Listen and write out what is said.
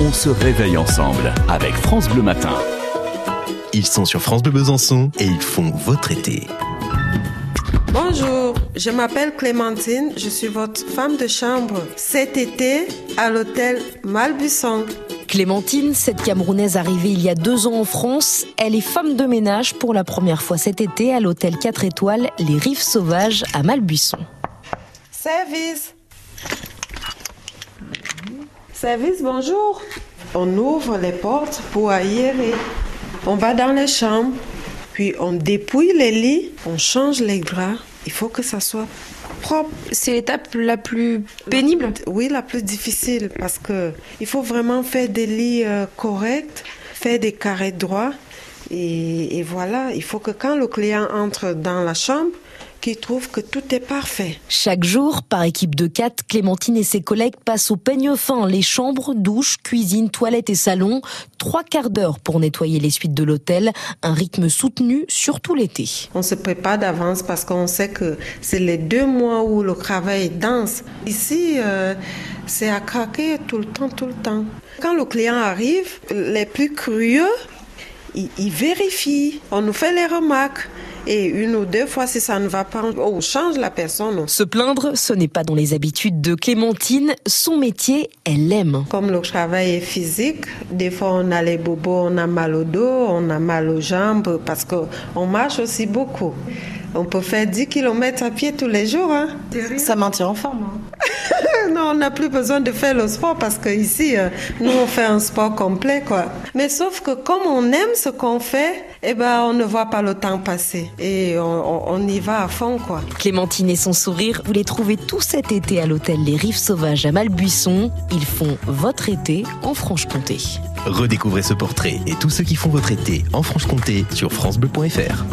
On se réveille ensemble avec France Bleu Matin. Ils sont sur France Bleu Besançon et ils font votre été. Bonjour, je m'appelle Clémentine, je suis votre femme de chambre cet été à l'hôtel Malbuisson. Clémentine, cette Camerounaise arrivée il y a deux ans en France, elle est femme de ménage pour la première fois cet été à l'hôtel 4 étoiles Les Rives Sauvages à Malbuisson. Service. Service, bonjour. On ouvre les portes pour aérer. On va dans les chambres, puis on dépouille les lits, on change les draps. Il faut que ça soit propre. C'est l'étape la plus pénible? Oui, la plus difficile parce que il faut vraiment faire des lits euh, corrects, faire des carrés droits. Et, et voilà, il faut que quand le client entre dans la chambre, qu'il trouve que tout est parfait. Chaque jour, par équipe de quatre, Clémentine et ses collègues passent au peigne fin les chambres, douches, cuisine, toilettes et salons. Trois quarts d'heure pour nettoyer les suites de l'hôtel. Un rythme soutenu, surtout l'été. On se prépare d'avance parce qu'on sait que c'est les deux mois où le travail est dense. Ici, euh, c'est à craquer tout le temps, tout le temps. Quand le client arrive, les plus curieux, ils, ils vérifient. On nous fait les remarques. Et une ou deux fois, si ça ne va pas, on change la personne. Se plaindre, ce n'est pas dans les habitudes de Clémentine. Son métier, elle l'aime. Comme le travail est physique, des fois on a les bobos, on a mal au dos, on a mal aux jambes, parce qu'on marche aussi beaucoup. On peut faire 10 km à pied tous les jours. Hein. Ça maintient en forme. Non, on n'a plus besoin de faire le sport parce que ici, euh, nous, on fait un sport complet, quoi. Mais sauf que comme on aime ce qu'on fait, eh ben, on ne voit pas le temps passer et on, on, y va à fond, quoi. Clémentine et son sourire, vous les trouvez tout cet été à l'hôtel Les Rives Sauvages à Malbuisson. Ils font votre été en Franche-Comté. Redécouvrez ce portrait et tous ceux qui font votre été en Franche-Comté sur francebleu.fr.